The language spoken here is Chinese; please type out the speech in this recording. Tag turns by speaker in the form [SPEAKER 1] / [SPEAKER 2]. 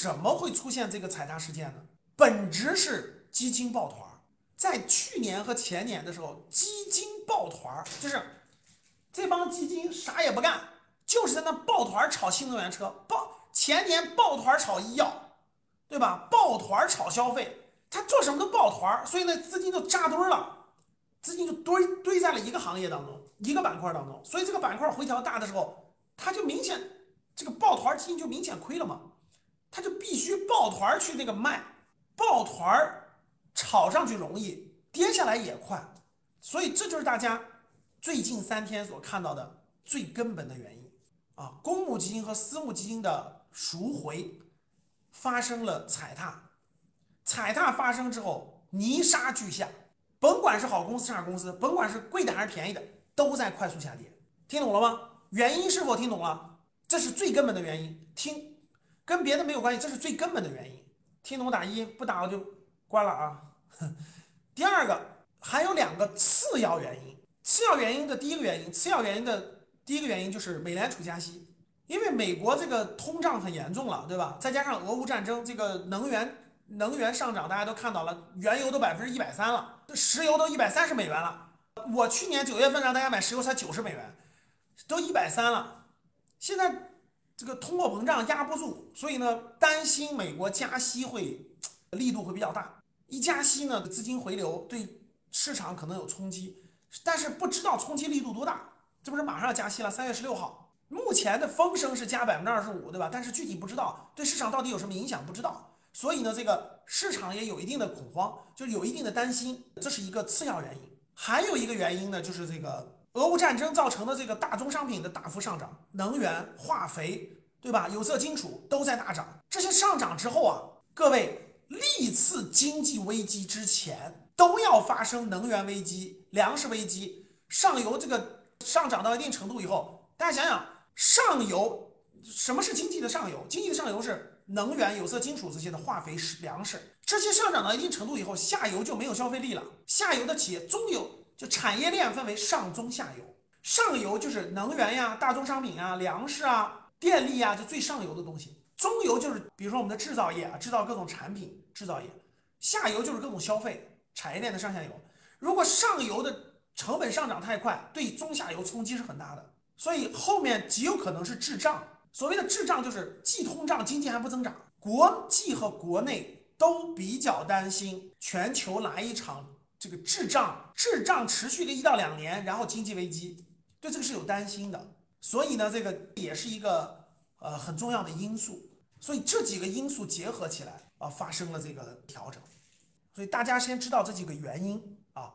[SPEAKER 1] 什么会出现这个踩踏事件呢？本质是基金抱团儿。在去年和前年的时候，基金抱团儿就是这帮基金啥也不干，就是在那抱团炒新能源车，抱前年抱团炒医药，对吧？抱团炒消费，他做什么都抱团儿，所以呢，资金就扎堆了，资金就堆堆在了一个行业当中，一个板块当中，所以这个板块回调大的时候，他就明显这个抱团基金就明显亏了嘛，他就必须抱团去那个卖，抱团。炒上去容易，跌下来也快，所以这就是大家最近三天所看到的最根本的原因啊！公募基金和私募基金的赎回发生了踩踏，踩踏发生之后泥沙俱下，甭管是好公司差公司，甭管是贵的还是便宜的，都在快速下跌。听懂了吗？原因是否听懂了？这是最根本的原因，听跟别的没有关系，这是最根本的原因。听懂打一，不打我就。关了啊。第二个还有两个次要原因，次要原因的第一个原因，次要原因的第一个原因就是美联储加息，因为美国这个通胀很严重了，对吧？再加上俄乌战争，这个能源能源上涨，大家都看到了，原油都百分之一百三了，石油都一百三十美元了。我去年九月份让大家买石油才九十美元，都一百三了。现在这个通货膨胀压不住，所以呢，担心美国加息会力度会比较大。一加息呢，资金回流对市场可能有冲击，但是不知道冲击力度多大。这不是马上要加息了，三月十六号，目前的风声是加百分之二十五，对吧？但是具体不知道，对市场到底有什么影响不知道。所以呢，这个市场也有一定的恐慌，就有一定的担心，这是一个次要原因。还有一个原因呢，就是这个俄乌战争造成的这个大宗商品的大幅上涨，能源、化肥，对吧？有色金属都在大涨。这些上涨之后啊，各位。历次经济危机之前都要发生能源危机、粮食危机，上游这个上涨到一定程度以后，大家想想，上游什么是经济的上游？经济的上游是能源、有色金属这些的化肥、食粮食，这些上涨到一定程度以后，下游就没有消费力了。下游的企业，中游就产业链分为上中下游，上游就是能源呀、大宗商品啊、粮食啊、电力啊，就最上游的东西。中游就是，比如说我们的制造业啊，制造各种产品，制造业；下游就是各种消费产业链的上下游。如果上游的成本上涨太快，对中下游冲击是很大的，所以后面极有可能是滞胀。所谓的滞胀就是既通胀，经济还不增长。国际和国内都比较担心全球来一场这个滞胀，滞胀持续个一到两年，然后经济危机，对这个是有担心的。所以呢，这个也是一个呃很重要的因素。所以这几个因素结合起来啊，发生了这个调整。所以大家先知道这几个原因啊。